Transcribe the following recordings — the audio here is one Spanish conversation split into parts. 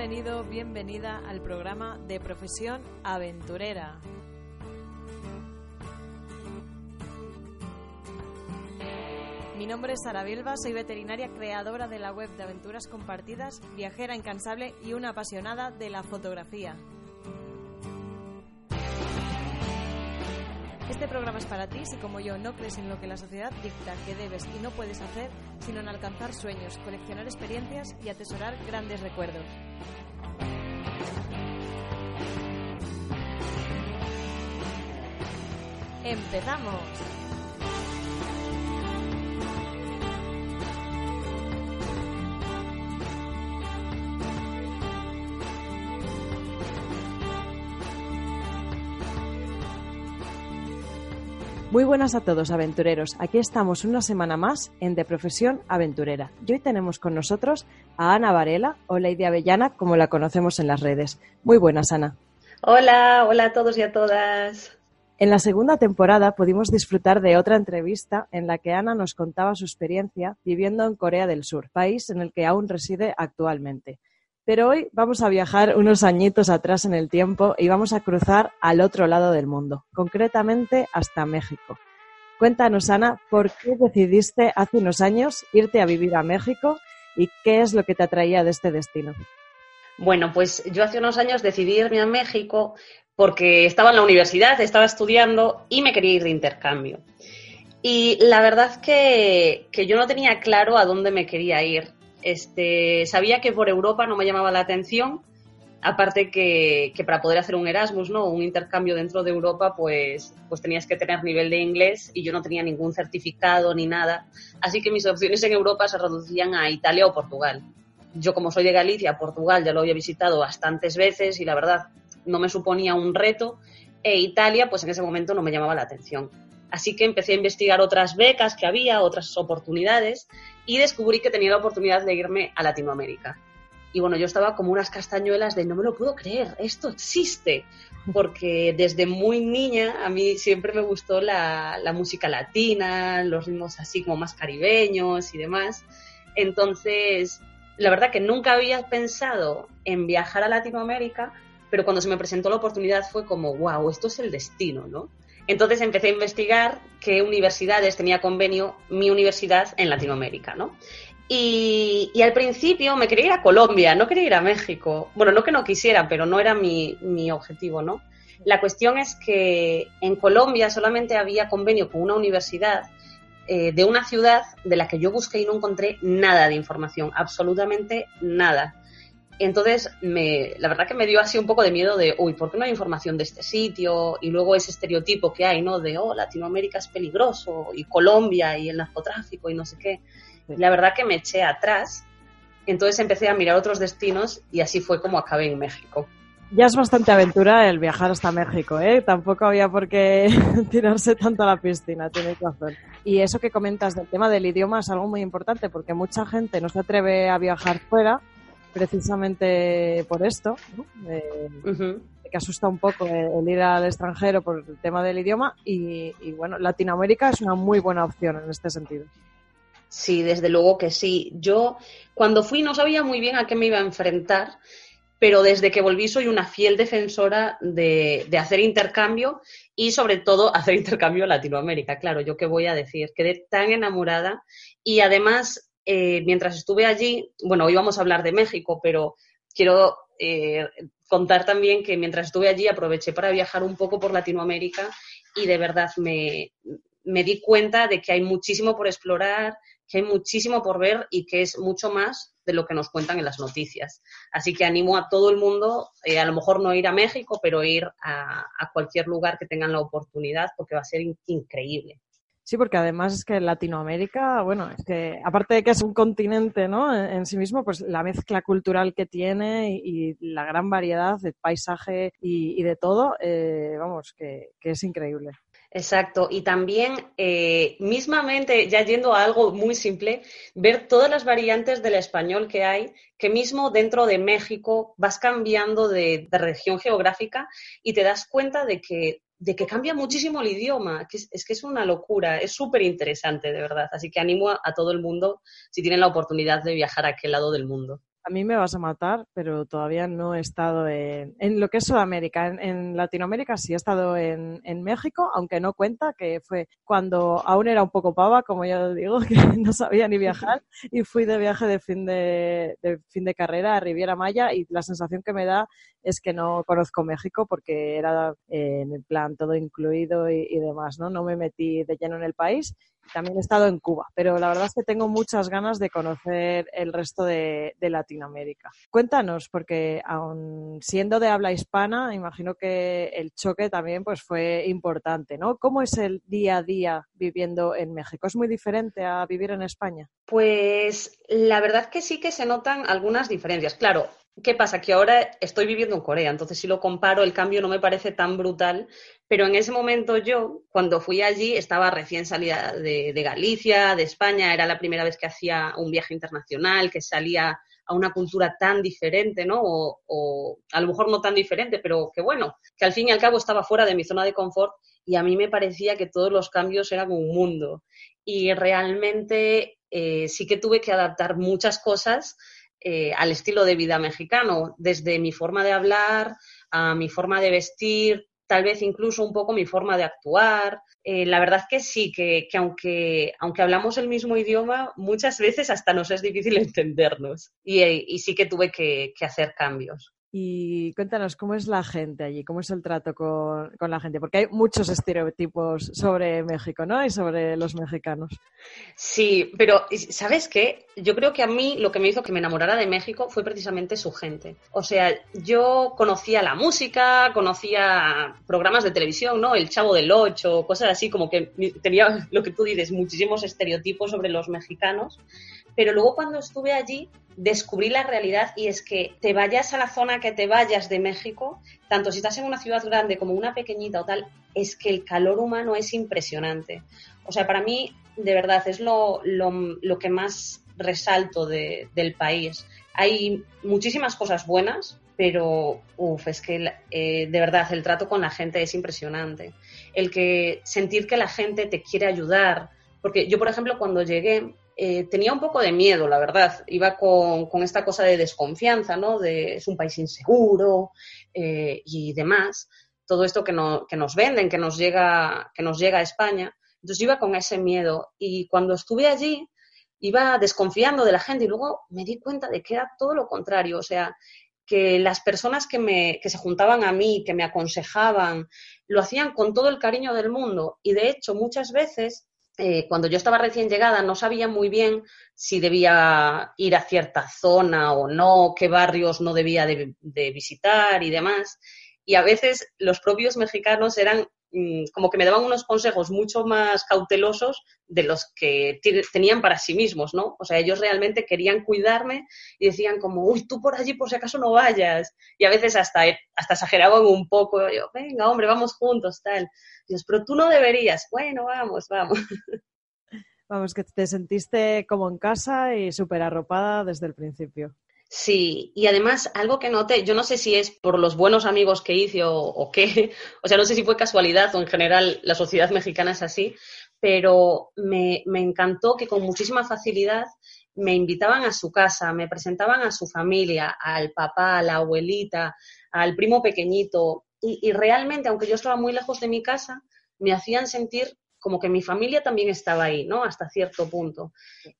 Bienvenido, bienvenida al programa de Profesión Aventurera. Mi nombre es Sara Bielba, soy veterinaria creadora de la web de aventuras compartidas, viajera incansable y una apasionada de la fotografía. Este programa es para ti si como yo no crees en lo que la sociedad dicta que debes y no puedes hacer, sino en alcanzar sueños, coleccionar experiencias y atesorar grandes recuerdos. ¡Empezamos! Muy buenas a todos aventureros. Aquí estamos una semana más en De Profesión Aventurera. Y hoy tenemos con nosotros a Ana Varela o Lady Avellana, como la conocemos en las redes. Muy buenas, Ana. Hola, hola a todos y a todas. En la segunda temporada pudimos disfrutar de otra entrevista en la que Ana nos contaba su experiencia viviendo en Corea del Sur, país en el que aún reside actualmente. Pero hoy vamos a viajar unos añitos atrás en el tiempo y vamos a cruzar al otro lado del mundo, concretamente hasta México. Cuéntanos, Ana, ¿por qué decidiste hace unos años irte a vivir a México y qué es lo que te atraía de este destino? Bueno, pues yo hace unos años decidí irme a México porque estaba en la universidad, estaba estudiando y me quería ir de intercambio. Y la verdad que, que yo no tenía claro a dónde me quería ir. Este, sabía que por Europa no me llamaba la atención, aparte que, para poder hacer un Erasmus, ¿no? un intercambio dentro de Europa, pues, pues tenías que tener nivel de inglés y yo no tenía ningún certificado ni nada. Así que mis opciones en Europa se reducían a Italia o Portugal. Yo como soy de Galicia, Portugal ya lo había visitado bastantes veces y la verdad no me suponía un reto e Italia pues en ese momento no me llamaba la atención. Así que empecé a investigar otras becas que había, otras oportunidades y descubrí que tenía la oportunidad de irme a Latinoamérica. Y bueno, yo estaba como unas castañuelas de no me lo puedo creer, esto existe, porque desde muy niña a mí siempre me gustó la, la música latina, los ritmos así como más caribeños y demás. Entonces, la verdad que nunca había pensado en viajar a Latinoamérica, pero cuando se me presentó la oportunidad fue como, wow, esto es el destino, ¿no? Entonces empecé a investigar qué universidades tenía convenio mi universidad en Latinoamérica, ¿no? Y, al principio me quería ir a Colombia, no quería ir a México. Bueno, no que no quisiera, pero no era mi, mi objetivo, ¿no? La cuestión es que en Colombia solamente había convenio con una universidad eh, de una ciudad de la que yo busqué y no encontré nada de información, absolutamente nada. Entonces, me, la verdad que me dio así un poco de miedo de, uy, ¿por qué no hay información de este sitio? Y luego ese estereotipo que hay, ¿no? De, oh, Latinoamérica es peligroso, y Colombia, y el narcotráfico, y no sé qué. La verdad que me eché atrás. Entonces empecé a mirar otros destinos y así fue como acabé en México. Ya es bastante aventura el viajar hasta México, ¿eh? Tampoco había por qué tirarse tanto a la piscina, tienes razón. Y eso que comentas del tema del idioma es algo muy importante porque mucha gente no se atreve a viajar fuera precisamente por esto, ¿no? eh, uh -huh. que asusta un poco el, ir al extranjero por el tema del idioma y, y, bueno, Latinoamérica es una muy buena opción en este sentido. Sí, desde luego que sí. Yo cuando fui no sabía muy bien a qué me iba a enfrentar, pero desde que volví soy una fiel defensora de, de hacer intercambio y sobre todo hacer intercambio en Latinoamérica. Claro, yo qué voy a decir, quedé tan enamorada y además eh, mientras estuve allí, bueno, hoy vamos a hablar de México, pero quiero eh, contar también que mientras estuve allí aproveché para viajar un poco por Latinoamérica y de verdad me, me di cuenta de que hay muchísimo por explorar, que hay muchísimo por ver y que es mucho más de lo que nos cuentan en las noticias. Así que animo a todo el mundo, eh, a lo mejor no ir a México, pero ir a, cualquier lugar que tengan la oportunidad porque va a ser in increíble. Sí, porque además es que Latinoamérica, bueno, es que aparte de que es un continente, ¿no? En, sí mismo, pues la mezcla cultural que tiene y, la gran variedad de paisaje y, de todo, eh, vamos, que, es increíble. Exacto. Y también, eh, mismamente, ya yendo a algo muy simple, ver todas las variantes del español que hay, que mismo dentro de México vas cambiando de región geográfica y te das cuenta de que, de que cambia muchísimo el idioma. Que es, es, que es una locura, es súper interesante, de verdad. Así que animo a, a todo el mundo, si tienen la oportunidad de viajar a aquel lado del mundo. A mí me vas a matar, pero todavía no he estado en, en lo que es Sudamérica. En, Latinoamérica sí he estado en, en, México, aunque no cuenta, que fue cuando aún era un poco pava, como ya digo, que no sabía ni viajar, y fui de viaje de fin de, de fin de carrera a Riviera Maya y la sensación que me da es que no conozco México porque era eh, en el plan todo incluido y, y demás, ¿no? No me metí de lleno en el país también he estado en Cuba, pero la verdad es que tengo muchas ganas de conocer el resto de, Latinoamérica. Cuéntanos, porque aun siendo de habla hispana, imagino que el choque también pues fue importante, ¿no? ¿Cómo es el día a día viviendo en México? ¿Es muy diferente a vivir en España? Pues la verdad que sí que se notan algunas diferencias. Claro, ¿Qué pasa? Que ahora estoy viviendo en Corea, entonces si lo comparo el cambio no me parece tan brutal, pero en ese momento yo, cuando fui allí, estaba recién salida de, Galicia, de España, era la primera vez que hacía un viaje internacional, que salía a una cultura tan diferente, ¿no? O, o, a lo mejor no tan diferente, pero que bueno, que al fin y al cabo estaba fuera de mi zona de confort y a mí me parecía que todos los cambios eran un mundo. Y realmente eh, sí que tuve que adaptar muchas cosas eh, al estilo de vida mexicano, desde mi forma de hablar, a mi forma de vestir, tal vez incluso un poco mi forma de actuar. Eh, la verdad que sí, que, que, aunque, aunque hablamos el mismo idioma, muchas veces hasta nos es difícil entendernos y, y sí que tuve que hacer cambios. Y cuéntanos, ¿cómo es la gente allí? ¿Cómo es el trato con, con, la gente? Porque hay muchos estereotipos sobre México, ¿no? Y sobre los mexicanos. Sí, pero ¿sabes qué? Yo creo que a mí lo que me hizo que me enamorara de México fue precisamente su gente. O sea, yo conocía la música, conocía programas de televisión, ¿no? El Chavo del Ocho, cosas así, como que tenía lo que tú dices, muchísimos estereotipos sobre los mexicanos. Pero luego cuando estuve allí, descubrí la realidad y es que te vayas a la zona que te vayas de México, tanto si estás en una ciudad grande como una pequeñita o tal, es que el calor humano es impresionante. O sea, para mí, de verdad, es lo, lo, lo que más resalto de, del país. Hay muchísimas cosas buenas, pero uf, es que eh, de verdad el trato con la gente es impresionante. El que sentir que la gente te quiere ayudar, porque yo, por ejemplo, cuando llegué, eh, tenía un poco de miedo, la verdad. Iba con, esta cosa de desconfianza, ¿no? De es un país inseguro eh, y demás. Todo esto que, que, nos venden, que nos, llega, que nos llega a España. Entonces iba con ese miedo. Y cuando estuve allí, iba desconfiando de la gente y luego me di cuenta de que era todo lo contrario. O sea, que las personas que, me, que se juntaban a mí, que me aconsejaban, lo hacían con todo el cariño del mundo. Y de hecho, muchas veces eh, cuando yo estaba recién llegada no sabía muy bien si debía ir a cierta zona o no, qué barrios no debía de, de visitar y demás. Y a veces los propios mexicanos eran como que me daban unos consejos mucho más cautelosos de los que tenían para sí mismos, ¿no? O sea, ellos realmente querían cuidarme y decían como, uy, tú por allí por si acaso no vayas. Y a veces hasta, hasta exageraban un poco. Yo, venga, hombre, vamos juntos, tal. Dios, pero tú no deberías. Bueno, vamos, vamos. Vamos, que te sentiste como en casa y súper arropada desde el principio. Sí, y además algo que noté, yo no sé si es por los buenos amigos que hice o, qué, o sea, no sé si fue casualidad o en general la sociedad mexicana es así, pero me, me encantó que con muchísima facilidad me invitaban a su casa, me presentaban a su familia, al papá, a la abuelita, al primo pequeñito, y, y realmente, aunque yo estaba muy lejos de mi casa, me hacían sentir como que mi familia también estaba ahí, ¿no? Hasta cierto punto.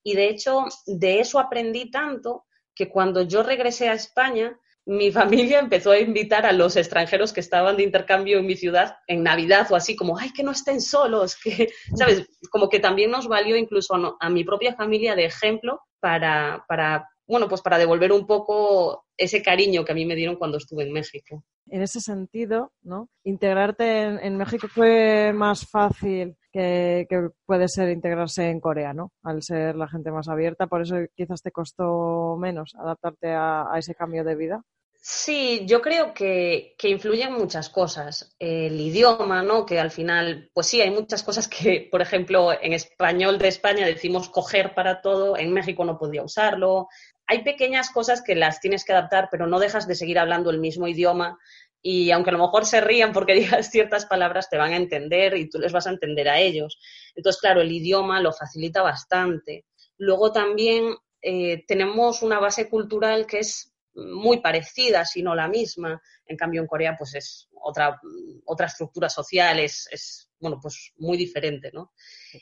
Y de hecho, de eso aprendí tanto que cuando yo regresé a España, mi familia empezó a invitar a los extranjeros que estaban de intercambio en mi ciudad en Navidad o así, como, ay, que no estén solos, que, ¿sabes? Como que también nos valió incluso a, a mi propia familia de ejemplo para, para, bueno, pues para devolver un poco ese cariño que a mí me dieron cuando estuve en México. En ese sentido, ¿no? Integrarte en, México fue más fácil que, puede ser integrarse en Corea, ¿no? Al ser la gente más abierta, por eso quizás te costó menos adaptarte a, ese cambio de vida. Sí, yo creo que, que, influyen muchas cosas. El idioma, ¿no? Que al final, pues sí, hay muchas cosas que, por ejemplo, en español de España decimos coger para todo, en México no podía usarlo hay pequeñas cosas que las tienes que adaptar, pero no dejas de seguir hablando el mismo idioma y aunque a lo mejor se rían porque digas ciertas palabras, te van a entender y tú les vas a entender a ellos. Entonces, claro, el idioma lo facilita bastante. Luego también eh, tenemos una base cultural que es muy parecida, si no la misma. En cambio, en Corea, pues es otra, otra estructura social, es, es, bueno, pues muy diferente, ¿no?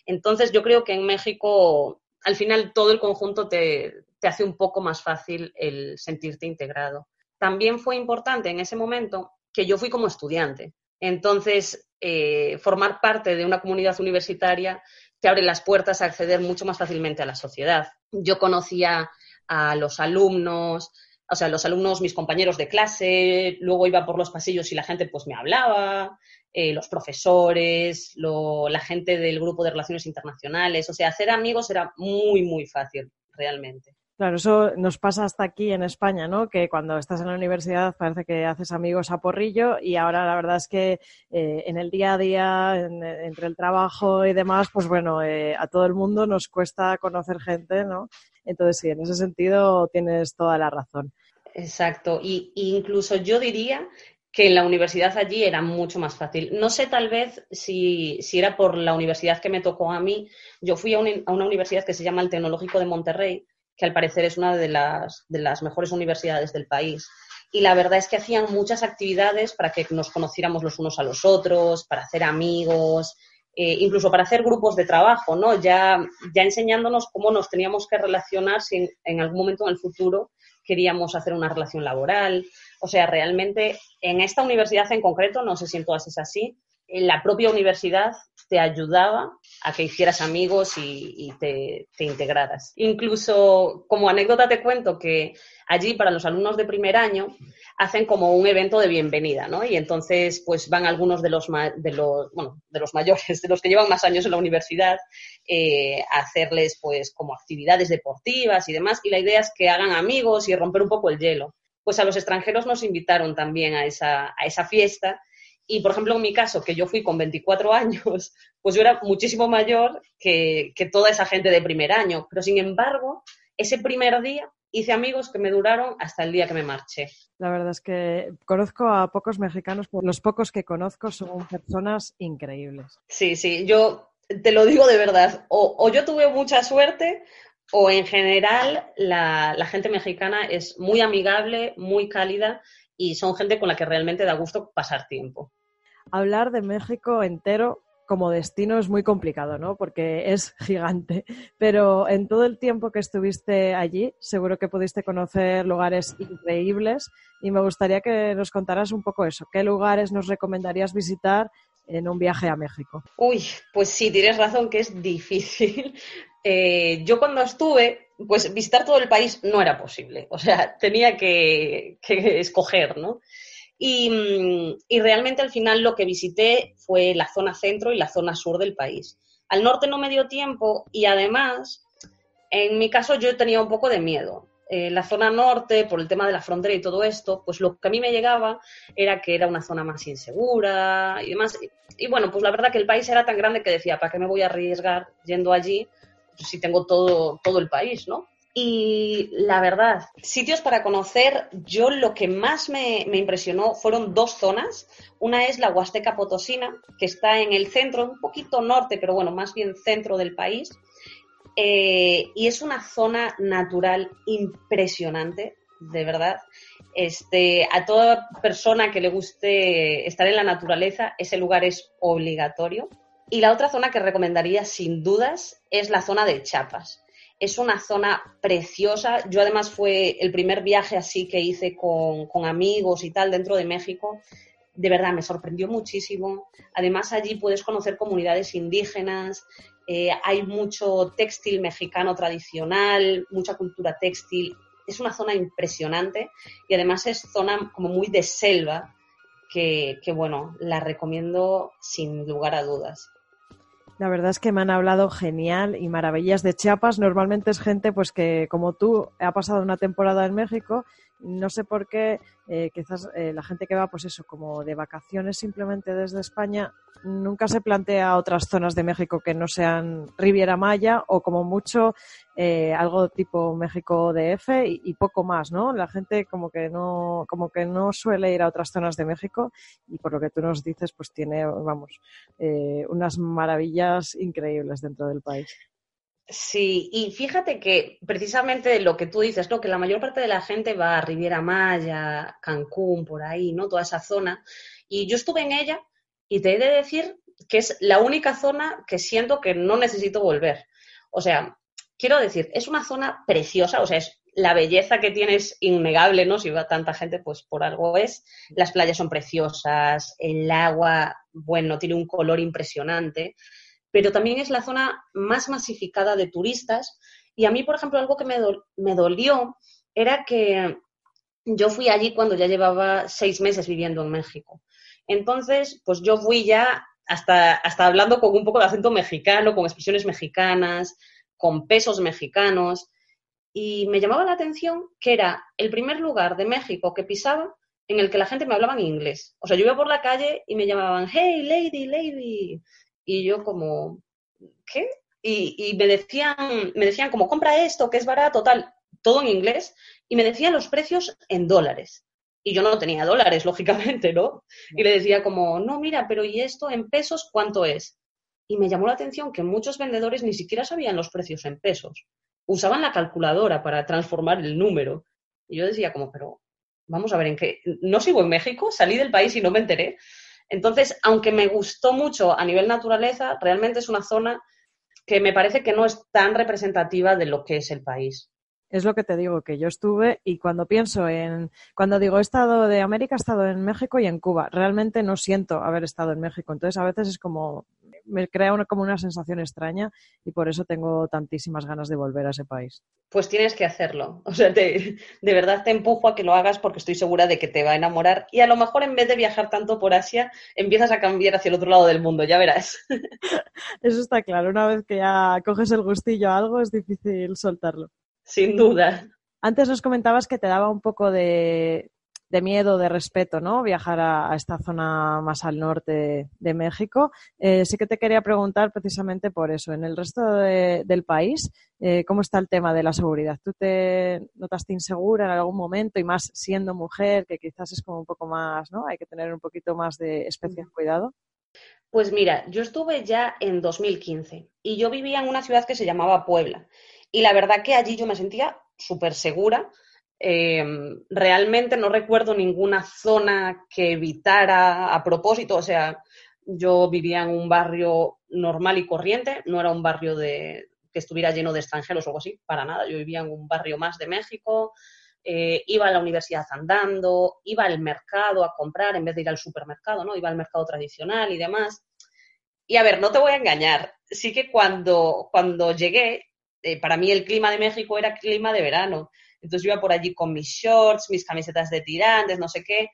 Entonces, yo creo que en México, al final, todo el conjunto te, te hace un poco más fácil el sentirte integrado. También fue importante en ese momento que yo fui como estudiante. Entonces, eh, formar parte de una comunidad universitaria te abre las puertas a acceder mucho más fácilmente a la sociedad. Yo conocía a los alumnos, o sea, los alumnos, mis compañeros de clase, luego iba por los pasillos y la gente pues me hablaba, eh, los profesores, la gente del grupo de relaciones internacionales, o sea, hacer amigos era muy, muy fácil realmente. Claro, eso nos pasa hasta aquí en España, ¿no? Que cuando estás en la universidad parece que haces amigos a porrillo y ahora la verdad es que eh, en el día a día, entre el trabajo y demás, pues bueno, eh, a todo el mundo nos cuesta conocer gente, ¿no? Entonces sí, en ese sentido tienes toda la razón. Exacto, y, incluso yo diría que en la universidad allí era mucho más fácil. No sé tal vez si, era por la universidad que me tocó a mí. Yo fui a, a una universidad que se llama el Tecnológico de Monterrey que al parecer es una de las, de las mejores universidades del país. Y la verdad es que hacían muchas actividades para que nos conociéramos los unos a los otros, para hacer amigos, eh, incluso para hacer grupos de trabajo, ¿no? Ya, ya enseñándonos cómo nos teníamos que relacionar si en, algún momento en el futuro queríamos hacer una relación laboral. O sea, realmente en esta universidad en concreto, no sé si en todas es así, la propia universidad te ayudaba a que hicieras amigos y, te, integraras. Incluso como anécdota te cuento que allí para los alumnos de primer año hacen como un evento de bienvenida, ¿no? Y entonces pues van algunos de los, de los, bueno, de los mayores, de los que llevan más años en la universidad, eh, a hacerles pues como actividades deportivas y demás. Y la idea es que hagan amigos y romper un poco el hielo. Pues a los extranjeros nos invitaron también a esa, a esa fiesta y, por ejemplo, en mi caso, que yo fui con 24 años, pues yo era muchísimo mayor que, toda esa gente de primer año. Pero, sin embargo, ese primer día hice amigos que me duraron hasta el día que me marché. La verdad es que conozco a pocos mexicanos, pero los pocos que conozco son personas increíbles. Sí, sí, yo te lo digo de verdad. O, yo tuve mucha suerte o en general la, la, gente mexicana es muy amigable, muy cálida y son gente con la que realmente da gusto pasar tiempo hablar de México entero como destino es muy complicado, ¿no? Porque es gigante. Pero en todo el tiempo que estuviste allí, seguro que pudiste conocer lugares increíbles y me gustaría que nos contaras un poco eso. ¿Qué lugares nos recomendarías visitar en un viaje a México? Uy, pues sí, tienes razón que es difícil. Eh, yo cuando estuve, pues visitar todo el país no era posible. O sea, tenía que, que escoger, ¿no? Mm, y, realmente al final lo que visité fue la zona centro y la zona sur del país. Al norte no me dio tiempo y además, en mi caso yo tenía un poco de miedo. En la zona norte, por el tema de la frontera y todo esto, pues lo que a mí me llegaba era que era una zona más insegura y demás. Y, bueno, pues la verdad que el país era tan grande que decía, ¿para qué me voy a arriesgar yendo allí si tengo todo, todo el país, ¿no? Y la verdad, sitios para conocer, yo lo que más me, impresionó fueron dos zonas. Una es la Huasteca Potosina, que está en el centro, un poquito norte, pero bueno, más bien centro del país. Eh, y es una zona natural impresionante, de verdad. Este, a toda persona que le guste estar en la naturaleza, ese lugar es obligatorio. Y la otra zona que recomendaría sin dudas es la zona de Chiapas Es una zona preciosa. Yo además fue el primer viaje así que hice con, amigos y tal dentro de México. De verdad, me sorprendió muchísimo. Además, allí puedes conocer comunidades indígenas, eh, hay mucho textil mexicano tradicional, mucha cultura textil. Es una zona impresionante y además es zona como muy de selva, que bueno, la recomiendo sin lugar a dudas. La verdad es que me han hablado genial y maravillas de Chiapas. Normalmente es gente pues que como tú ha pasado una temporada en México no sé por qué, eh, quizás eh, la gente que va, pues eso, como de vacaciones simplemente desde España, nunca se plantea otras zonas de México que no sean Riviera Maya o como mucho eh, algo tipo México DF y, y, poco más, ¿no? La gente como que no, como que no suele ir a otras zonas de México y por lo que tú nos dices, pues tiene, vamos, unas maravillas increíbles dentro del país. Sí, y fíjate que precisamente lo que tú dices, ¿no? Que la mayor parte de la gente va a Riviera Maya, Cancún, por ahí, ¿no? Toda esa zona. Y yo estuve en ella y te he de decir que es la única zona que siento que no necesito volver. O sea, quiero decir, es una zona preciosa, o sea, es la belleza que tiene es innegable, ¿no? Si va tanta gente, pues por algo es. Las playas son preciosas, el agua, bueno, tiene un color impresionante pero también es la zona más masificada de turistas. Y a mí, por ejemplo, algo que me, dolió era que yo fui allí cuando ya llevaba seis meses viviendo en México. Entonces, pues yo fui ya hasta, hasta hablando con un poco de acento mexicano, con expresiones mexicanas, con pesos mexicanos. Y me llamaba la atención que era el primer lugar de México que pisaba en el que la gente me hablaba en inglés. O sea, yo iba por la calle y me llamaban, hey, lady, lady y yo como, ¿qué? Y, me, decían, me decían como, compra esto, que es barato, tal, todo en inglés, y me decían los precios en dólares. Y yo no tenía dólares, lógicamente, ¿no? Y le decía como, no, mira, pero ¿y esto en pesos cuánto es? Y me llamó la atención que muchos vendedores ni siquiera sabían los precios en pesos. Usaban la calculadora para transformar el número. Y yo decía como, pero vamos a ver, ¿en qué? ¿No sigo en México? Salí del país y no me enteré. Entonces, aunque me gustó mucho a nivel naturaleza, realmente es una zona que me parece que no es tan representativa de lo que es el país. Es lo que te digo, que yo estuve y cuando pienso en, cuando digo he estado de América, he estado en México y en Cuba. Realmente no siento haber estado en México. Entonces a veces es como, me crea una, como una sensación extraña y por eso tengo tantísimas ganas de volver a ese país. Pues tienes que hacerlo. O sea, de verdad te empujo a que lo hagas porque estoy segura de que te va a enamorar y a lo mejor en vez de viajar tanto por Asia, empiezas a cambiar hacia el otro lado del mundo, ya verás. Eso está claro. Una vez que ya coges el gustillo a algo, es difícil soltarlo. Sin duda. Antes nos comentabas que te daba un poco de, de miedo, de respeto, ¿no? Viajar a, esta zona más al norte de México. Eh, sí que te quería preguntar precisamente por eso. En el resto del país, eh, ¿cómo está el tema de la seguridad? ¿Tú te notaste insegura en algún momento y más siendo mujer, que quizás es como un poco más, ¿no? Hay que tener un poquito más de especial cuidado. Pues mira, yo estuve ya en 2015 y yo vivía en una ciudad que se llamaba Puebla. Y la verdad que allí yo me sentía súper segura eh, realmente no recuerdo ninguna zona que evitara a propósito, o sea, yo vivía en un barrio normal y corriente, no era un barrio de, que estuviera lleno de extranjeros o algo así, para nada, yo vivía en un barrio más de México, eh, iba a la universidad andando, iba al mercado a comprar en vez de ir al supermercado, ¿no? Iba al mercado tradicional y demás. Y a ver, no te voy a engañar, sí que cuando, cuando llegué, eh, para mí el clima de México era clima de verano. Entonces iba por allí con mis shorts, mis camisetas de tirantes, no sé qué,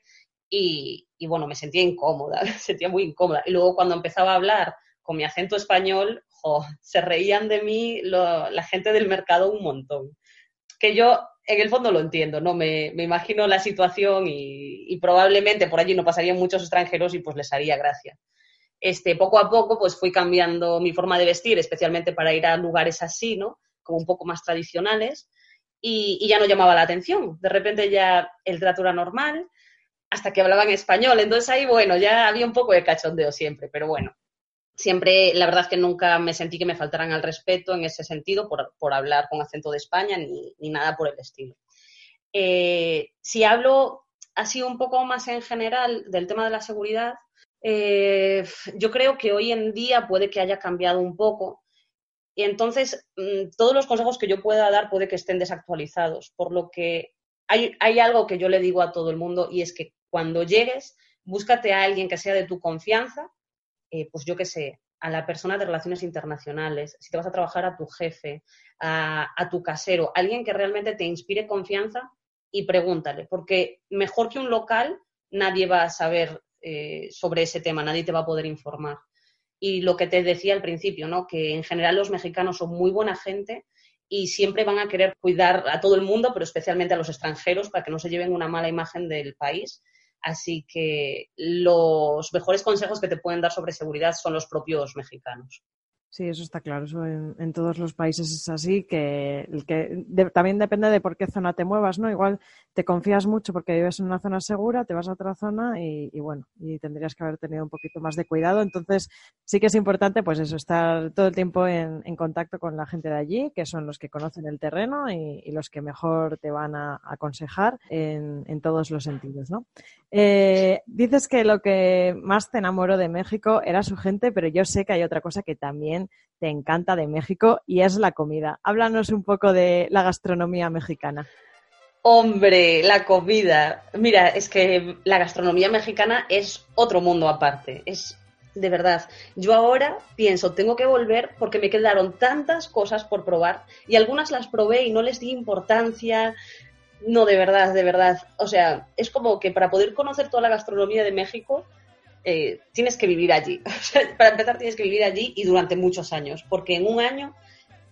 y, bueno, me sentía incómoda, me sentía muy incómoda. Y luego cuando empezaba a hablar con mi acento español, se reían de mí la gente del mercado un montón. Que yo en el fondo lo entiendo, ¿no? Me, imagino la situación y, probablemente por allí no pasarían muchos extranjeros y pues les haría gracia. Este, poco a poco pues fui cambiando mi forma de vestir, especialmente para ir a lugares así, ¿no? Como un poco más tradicionales y, ya no llamaba la atención. De repente ya el trato era normal, hasta que hablaban español. Entonces ahí, bueno, ya había un poco de cachondeo siempre, pero bueno, siempre, la verdad es que nunca me sentí que me faltaran al respeto en ese sentido por, hablar con acento de España ni, nada por el estilo. Eh, si hablo así un poco más en general del tema de la seguridad, eh, yo creo que hoy en día puede que haya cambiado un poco Y entonces, mm, todos los consejos que yo pueda dar puede que estén desactualizados, por lo que hay, hay algo que yo le digo a todo el mundo y es que cuando llegues, búscate a alguien que sea de tu confianza, eh, pues yo qué sé, a la persona de relaciones internacionales, si te vas a trabajar a tu jefe, a, tu casero, alguien que realmente te inspire confianza y pregúntale, porque mejor que un local nadie va a saber eh, sobre ese tema, nadie te va a poder informar. Y lo que te decía al principio, ¿no? que en general los mexicanos son muy buena gente y siempre van a querer cuidar a todo el mundo, pero especialmente a los extranjeros, para que no se lleven una mala imagen del país. Así que los mejores consejos que te pueden dar sobre seguridad son los propios mexicanos. Sí, eso está claro. Eso en, todos los países es así, que, también depende de por qué zona te muevas, ¿no? Igual te confías mucho porque vives en una zona segura, te vas a otra zona y, bueno, y tendrías que haber tenido un poquito más de cuidado. Entonces, sí que es importante, pues eso, estar todo el tiempo en, contacto con la gente de allí, que son los que conocen el terreno y, los que mejor te van a aconsejar en, en todos los sentidos, ¿no? Eh, dices que lo que más te enamoró de México era su gente, pero yo sé que hay otra cosa que también te encanta de México y es la comida. Háblanos un poco de la gastronomía mexicana. Hombre, la comida. Mira, es que la gastronomía mexicana es otro mundo aparte. Es de verdad. Yo ahora pienso, tengo que volver porque me quedaron tantas cosas por probar y algunas las probé y no les di importancia. No, de verdad, de verdad. O sea, es como que para poder conocer toda la gastronomía de México, eh, tienes que vivir allí. para empezar, tienes que vivir allí y durante muchos años, porque en un año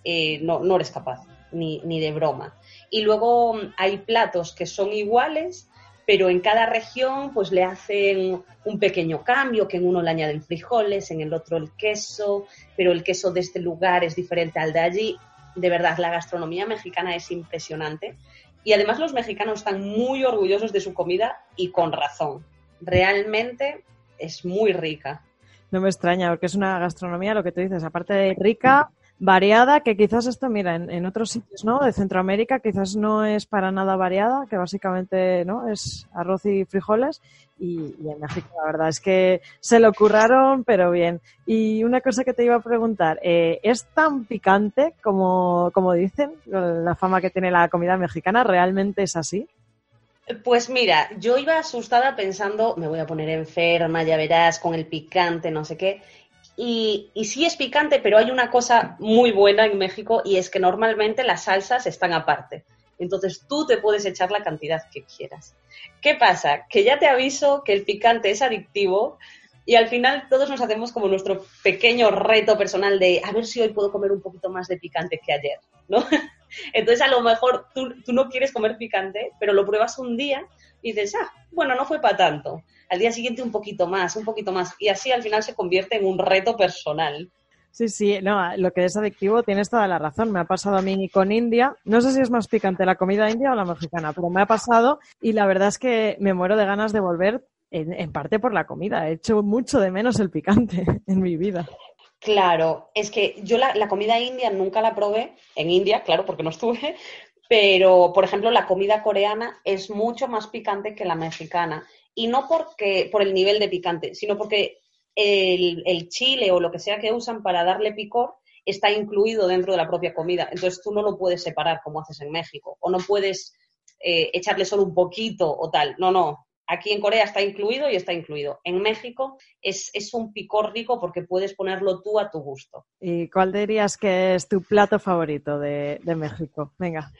eh, no, no, eres capaz, ni, ni de broma. Y luego mm, hay platos que son iguales, pero en cada región pues le hacen un pequeño cambio, que en uno le añaden frijoles, en el otro el queso, pero el queso de este lugar es diferente al de allí. De verdad, la gastronomía mexicana es impresionante. Y además los mexicanos están muy orgullosos de su comida y con razón. Realmente es muy rica. No me extraña, porque es una gastronomía, lo que tú dices, aparte de rica, variada, que quizás esto, mira, en, otros sitios, ¿no? De Centroamérica quizás no es para nada variada, que básicamente, ¿no? Es arroz y frijoles. Y, en México, la verdad es que se lo curraron, pero bien. Y una cosa que te iba a preguntar, eh, ¿es tan picante como, como dicen? La fama que tiene la comida mexicana, ¿realmente es así? Pues mira, yo iba asustada pensando, me voy a poner enferma, ya verás, con el picante, no sé qué. Y, y, sí es picante, pero hay una cosa muy buena en México y es que normalmente las salsas están aparte. Entonces tú te puedes echar la cantidad que quieras. ¿Qué pasa? Que ya te aviso que el picante es adictivo y al final todos nos hacemos como nuestro pequeño reto personal de a ver si hoy puedo comer un poquito más de picante que ayer, ¿no? Entonces a lo mejor tú, no quieres comer picante, pero lo pruebas un día y dices, ah, bueno, no fue para tanto. Al día siguiente un poquito más, un poquito más. Y así al final se convierte en un reto personal. Sí, sí, no, lo que es adictivo tienes toda la razón. Me ha pasado a mí con India. No sé si es más picante la comida india o la mexicana, pero me ha pasado y la verdad es que me muero de ganas de volver en, parte por la comida. He hecho mucho de menos el picante en mi vida. Claro, es que yo la, comida india nunca la probé, en India, claro, porque no estuve, pero por ejemplo la comida coreana es mucho más picante que la mexicana. Y no porque, por el nivel de picante, sino porque el, chile o lo que sea que usan para darle picor está incluido dentro de la propia comida. Entonces tú no lo puedes separar como haces en México. O no puedes eh, echarle solo un poquito o tal. No, no. Aquí en Corea está incluido y está incluido. En México es, un picor rico porque puedes ponerlo tú a tu gusto. ¿Y cuál dirías que es tu plato favorito de, México? Venga.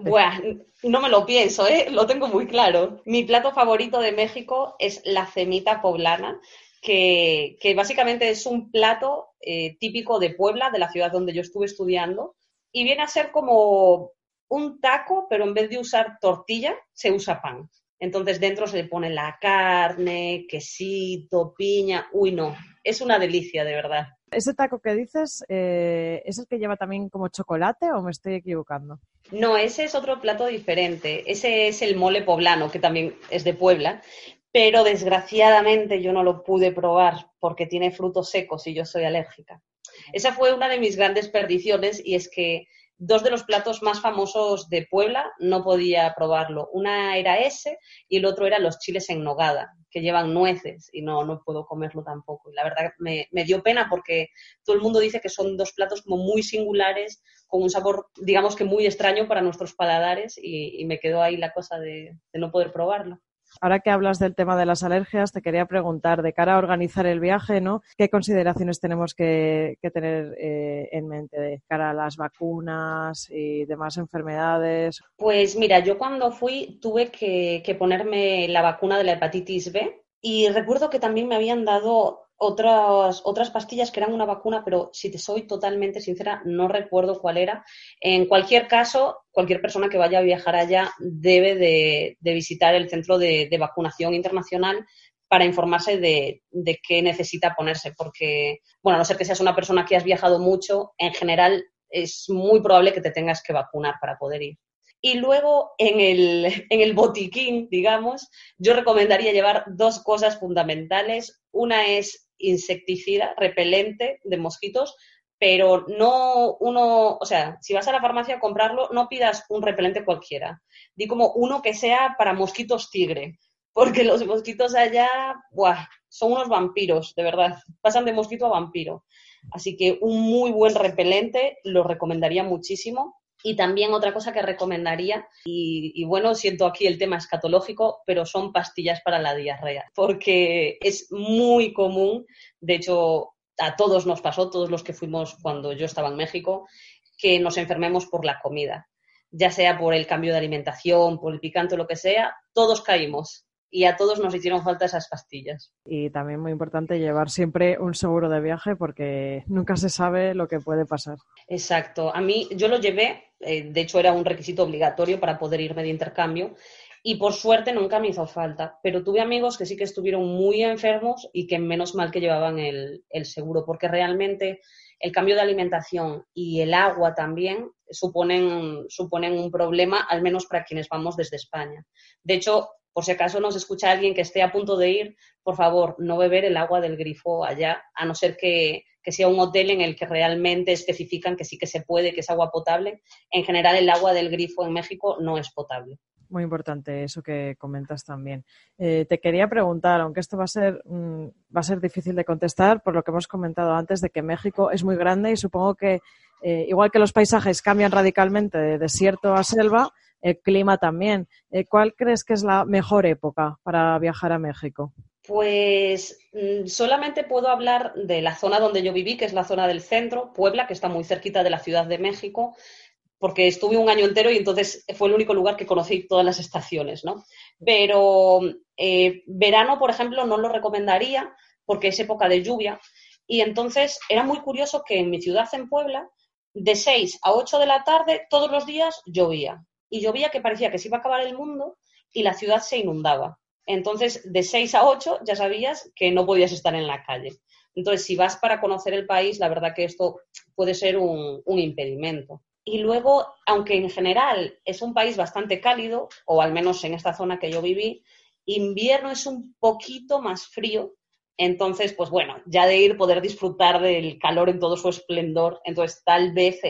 Bueno, no me lo pienso, ¿eh? lo tengo muy claro. Mi plato favorito de México es la cenita poblana, que, básicamente es un plato eh, típico de Puebla, de la ciudad donde yo estuve estudiando, y viene a ser como un taco, pero en vez de usar tortilla, se usa pan. Entonces dentro se le pone la carne, quesito, piña. Uy, no, es una delicia, de verdad. ¿Ese taco que dices eh, es el que lleva también como chocolate o me estoy equivocando? No, ese es otro plato diferente. Ese es el mole poblano, que también es de Puebla, pero desgraciadamente yo no lo pude probar porque tiene frutos secos y yo soy alérgica. Esa fue una de mis grandes perdiciones y es que dos de los platos más famosos de Puebla, no podía probarlo. Una era ese y el otro era los chiles en nogada, que llevan nueces y no, no puedo comerlo tampoco. Y la verdad me, me dio pena porque todo el mundo dice que son dos platos como muy singulares, con un sabor, digamos que muy extraño para nuestros paladares y, me quedó ahí la cosa de no poder probarlo. Ahora que hablas del tema de las alergias, te quería preguntar, de cara a organizar el viaje, ¿no? ¿Qué consideraciones tenemos que, tener eh, en mente de cara a las vacunas y demás enfermedades? Pues mira, yo cuando fui tuve que ponerme la vacuna de la hepatitis B y recuerdo que también me habían dado otras, otras pastillas que eran una vacuna, pero si te soy totalmente sincera, no recuerdo cuál era. En cualquier caso, cualquier persona que vaya a viajar allá debe de, visitar el centro de, vacunación internacional para informarse de, de, qué necesita ponerse, porque, bueno, a no ser que seas una persona que has viajado mucho, en general es muy probable que te tengas que vacunar para poder ir. Y luego en el, en el botiquín, digamos, yo recomendaría llevar dos cosas fundamentales. Una es insecticida, repelente de mosquitos, pero no uno, o sea, si vas a la farmacia a comprarlo, no pidas un repelente cualquiera. Di como uno que sea para mosquitos tigre, porque los mosquitos allá, ¡buah! son unos vampiros, de verdad, pasan de mosquito a vampiro. Así que un muy buen repelente lo recomendaría muchísimo. Y también otra cosa que recomendaría, y, bueno, siento aquí el tema escatológico, pero son pastillas para la diarrea, porque es muy común, de hecho, a todos nos pasó, todos los que fuimos cuando yo estaba en México, que nos enfermemos por la comida, ya sea por el cambio de alimentación, por el picante lo que sea, todos caímos y a todos nos hicieron falta esas pastillas. Y también muy importante llevar siempre un seguro de viaje porque nunca se sabe lo que puede pasar. Exacto. A mí yo lo llevé, eh, de hecho era un requisito obligatorio para poder irme de intercambio y por suerte nunca me hizo falta, pero tuve amigos que sí que estuvieron muy enfermos y que menos mal que llevaban el, el seguro porque realmente el cambio de alimentación y el agua también suponen, suponen un problema, al menos para quienes vamos desde España. De hecho, por si acaso nos escucha alguien que esté a punto de ir, por favor, no beber el agua del grifo allá, a no ser que, sea un hotel en el que realmente especifican que sí que se puede, que es agua potable. En general, el agua del grifo en México no es potable. Muy importante eso que comentas también. Eh, te quería preguntar, aunque esto va a ser mm, va a ser difícil de contestar por lo que hemos comentado antes de que México es muy grande y supongo que eh, igual que los paisajes cambian radicalmente de desierto a selva, el clima también. Eh, ¿Cuál crees que es la mejor época para viajar a México? Pues mm, solamente puedo hablar de la zona donde yo viví, que es la zona del centro, Puebla, que está muy cerquita de la Ciudad de México, porque estuve un año entero y entonces fue el único lugar que conocí todas las estaciones, ¿no? Pero eh, verano, por ejemplo, no lo recomendaría porque es época de lluvia y entonces era muy curioso que en mi ciudad, en Puebla, de 6 a 8 de la tarde, todos los días llovía y llovía que parecía que se iba a acabar el mundo y la ciudad se inundaba. Entonces, de 6 a 8 ya sabías que no podías estar en la calle. Entonces, si vas para conocer el país, la verdad que esto puede ser un, impedimento. Y luego, aunque en general es un país bastante cálido, o al menos en esta zona que yo viví, invierno es un poquito más frío. Entonces, pues bueno, ya de ir poder disfrutar del calor en todo su esplendor, entonces tal vez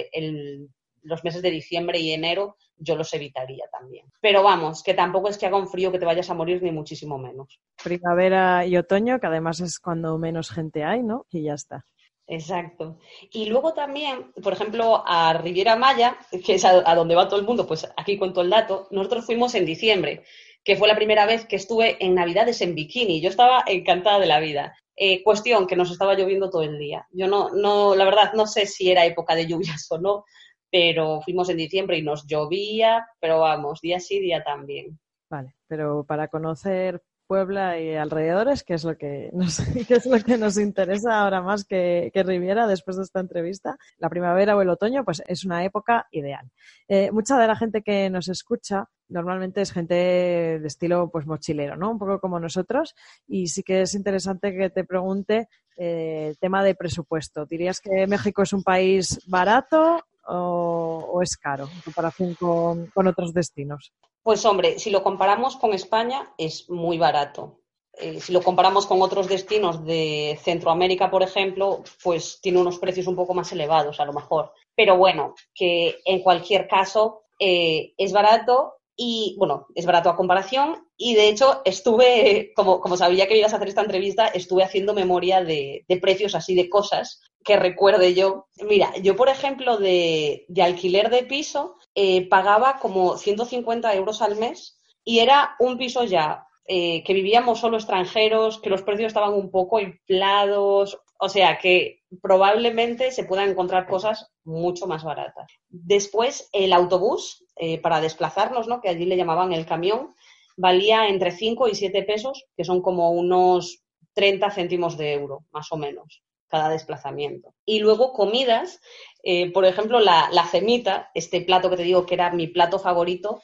los meses de diciembre y enero yo los evitaría también. Pero vamos, que tampoco es que haga un frío que te vayas a morir, ni muchísimo menos. Primavera y otoño, que además es cuando menos gente hay, ¿no? Y ya está. Exacto. Y luego también, por ejemplo, a Riviera Maya, que es a, donde va todo el mundo, pues aquí cuento el dato, nosotros fuimos en diciembre, que fue la primera vez que estuve en Navidades en bikini. Yo estaba encantada de la vida. Eh, cuestión que nos estaba lloviendo todo el día. Yo no, no, la verdad, no sé si era época de lluvias o no, pero fuimos en diciembre y nos llovía, pero vamos, día sí, día también. Vale, pero para conocer Puebla y alrededores, que es lo que nos, es lo que nos interesa ahora más que, que, Riviera después de esta entrevista, la primavera o el otoño, pues es una época ideal. Eh, mucha de la gente que nos escucha normalmente es gente de estilo pues mochilero, ¿no? Un poco como nosotros. Y sí que es interesante que te pregunte eh, tema de presupuesto. ¿Dirías que México es un país barato o, es caro en comparación con, otros destinos? Pues hombre, si lo comparamos con España, es muy barato. eh, si lo comparamos con otros destinos de Centroamérica, por ejemplo, pues tiene unos precios un poco más elevados a lo mejor. Pero bueno, que en cualquier caso eh, es barato y bueno, es barato a comparación y de hecho estuve, como, como sabía que ibas a hacer esta entrevista, estuve haciendo memoria de, precios así de cosas que recuerde yo. Mira, yo por ejemplo de, alquiler de piso eh, pagaba como 150 euros al mes y era un piso ya eh, que vivíamos solo extranjeros, que los precios estaban un poco inflados, o sea que probablemente se puedan encontrar cosas mucho más baratas. Después, el autobús eh, para desplazarnos, ¿no? que allí le llamaban el camión, valía entre 5 y 7 pesos, que son como unos 30 céntimos de euro, más o menos, cada desplazamiento. Y luego comidas, eh, por ejemplo, la, la cemita, este plato que te digo que era mi plato favorito,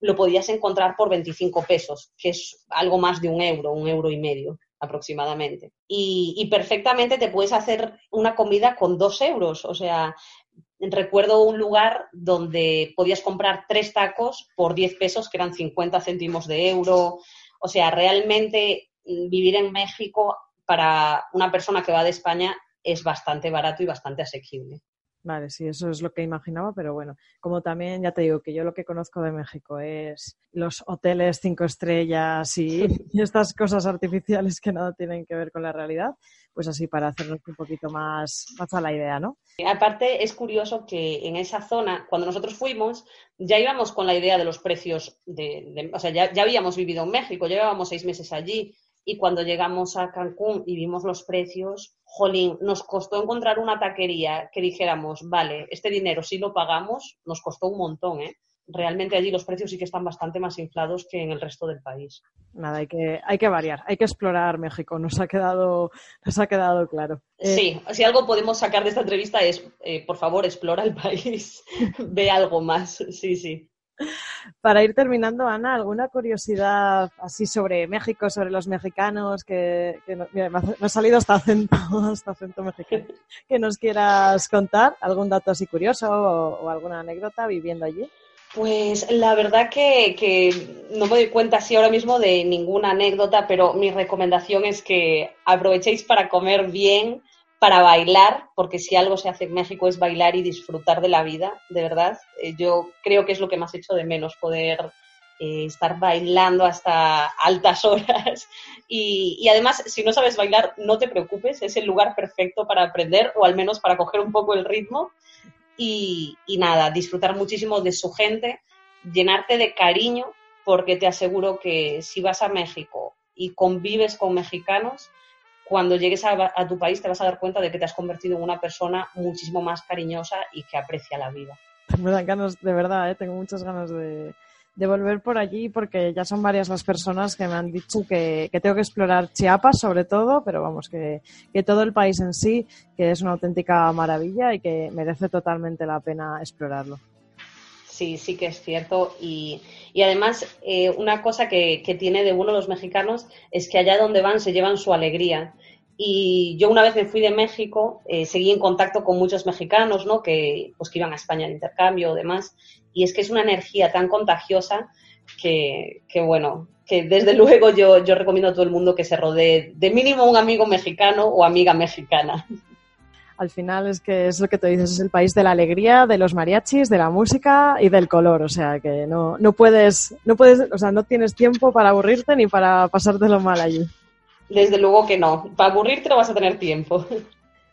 lo podías encontrar por 25 pesos, que es algo más de un euro, un euro y medio aproximadamente. Y, perfectamente te puedes hacer una comida con dos euros. O sea, recuerdo un lugar donde podías comprar tres tacos por 10 pesos, que eran 50 céntimos de euro. O sea, realmente mm, vivir en México para una persona que va de España es bastante barato y bastante asequible. Vale, sí, eso es lo que imaginaba, pero bueno, como también ya te digo que yo lo que conozco de México es los hoteles cinco estrellas y, estas cosas artificiales que nada tienen que ver con la realidad, pues así para hacernos un poquito más, más a la idea, ¿no? Aparte, es curioso que en esa zona, cuando nosotros fuimos, ya íbamos con la idea de los precios, de, o sea, ya, ya habíamos vivido en México, llevábamos seis meses allí, y cuando llegamos a Cancún y vimos los precios, jolín, nos costó encontrar una taquería que dijéramos, vale, este dinero sí lo pagamos, nos costó un montón, ¿eh? Realmente allí los precios sí que están bastante más inflados que en el resto del país. Nada, hay que, hay que variar, hay que explorar México, nos ha quedado, nos ha quedado claro. Eh, sí, si algo podemos sacar de esta entrevista es, eh, por favor, explora el país, ve algo más, sí, sí. Para ir terminando, Ana, ¿alguna curiosidad así sobre México, sobre los mexicanos? Que, me, ha, salido hasta acento, hasta acento mexicano. Que nos quieras contar, algún dato así curioso o, alguna anécdota viviendo allí. Pues la verdad que, que, no me doy cuenta así ahora mismo de ninguna anécdota, pero mi recomendación es que aprovechéis para comer bien, para bailar, porque si algo se hace en México es bailar y disfrutar de la vida, de verdad. Eh, yo creo que es lo que más hecho de menos, poder eh, estar bailando hasta altas horas. Y, además, si no sabes bailar, no te preocupes, es el lugar perfecto para aprender o al menos para coger un poco el ritmo. Y, nada, disfrutar muchísimo de su gente, llenarte de cariño, porque te aseguro que si vas a México y convives con mexicanos, cuando llegues a, tu país te vas a dar cuenta de que te has convertido en una persona muchísimo más cariñosa y que aprecia la vida. Ganas, de verdad, ¿eh? tengo muchas ganas de, volver por allí porque ya son varias las personas que me han dicho que, tengo que explorar Chiapas sobre todo, pero vamos, que, que, todo el país en sí, que es una auténtica maravilla y que merece totalmente la pena explorarlo. Sí, sí que es cierto. Y, además, eh, una cosa que, tiene de bueno los mexicanos es que allá donde van se llevan su alegría. Y yo una vez me fui de México, eh, seguí en contacto con muchos mexicanos, ¿no? Que, pues, que iban a España al intercambio o demás. Y es que es una energía tan contagiosa que, que bueno, que desde luego yo, yo recomiendo a todo el mundo que se rodee de mínimo un amigo mexicano o amiga mexicana al final es que es lo que te dices, es el país de la alegría, de los mariachis, de la música y del color. O sea que no, no puedes, no puedes, o sea, no tienes tiempo para aburrirte ni para pasártelo mal allí. Desde luego que no. Para aburrirte no vas a tener tiempo.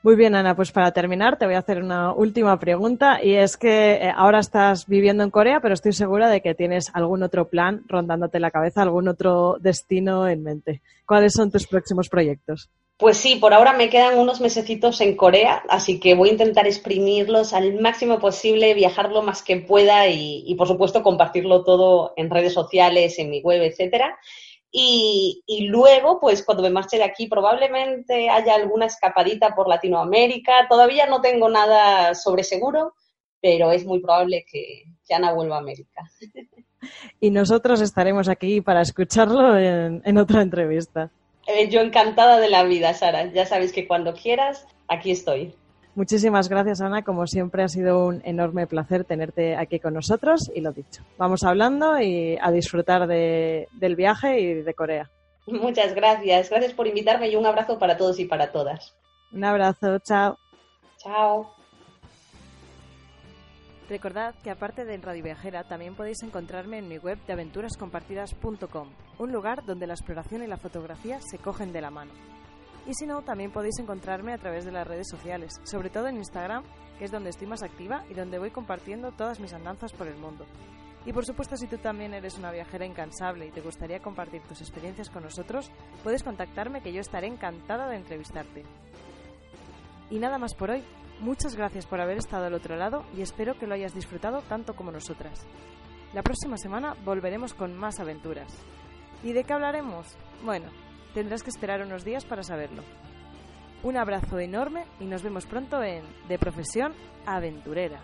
Muy bien, Ana, pues para terminar te voy a hacer una última pregunta y es que eh, ahora estás viviendo en Corea, pero estoy segura de que tienes algún otro plan rondándote la cabeza, algún otro destino en mente. ¿Cuáles son tus próximos proyectos? Pues sí, por ahora me quedan unos mesecitos en Corea, así que voy a intentar exprimirlos al máximo posible, viajar lo más que pueda y, por supuesto compartirlo todo en redes sociales, en mi web, etcétera. Y, luego, pues cuando me marche de aquí, probablemente haya alguna escapadita por Latinoamérica. Todavía no tengo nada sobre seguro, pero es muy probable que, Ana vuelva a América. Y nosotros estaremos aquí para escucharlo en otra entrevista. Eh, yo encantada de la vida, Sara. Ya sabes que cuando quieras, aquí estoy. Muchísimas gracias, Ana. Como siempre, ha sido un enorme placer tenerte aquí con nosotros y lo dicho. Vamos hablando y a disfrutar del viaje y de Corea. Muchas gracias. Gracias por invitarme y un abrazo para todos y para todas. Un abrazo, chao. Chao. Recordad que aparte de en Radio Viajera también podéis encontrarme en mi web de aventurascompartidas.com, un lugar donde la exploración y la fotografía se cogen de la mano. Y si no, también podéis encontrarme a través de las redes sociales, sobre todo en Instagram, que es donde estoy más activa y donde voy compartiendo todas mis andanzas por el mundo. Y por supuesto, si tú también eres una viajera incansable y te gustaría compartir tus experiencias con nosotros, puedes contactarme que yo estaré encantada de entrevistarte. Y nada más por hoy. Muchas gracias por haber estado al otro lado y espero que lo hayas disfrutado tanto como nosotras. La próxima semana volveremos con más aventuras. ¿Y de qué hablaremos? Bueno, tendrás que esperar unos días para saberlo. Un abrazo enorme y nos vemos pronto en De Profesión Aventurera.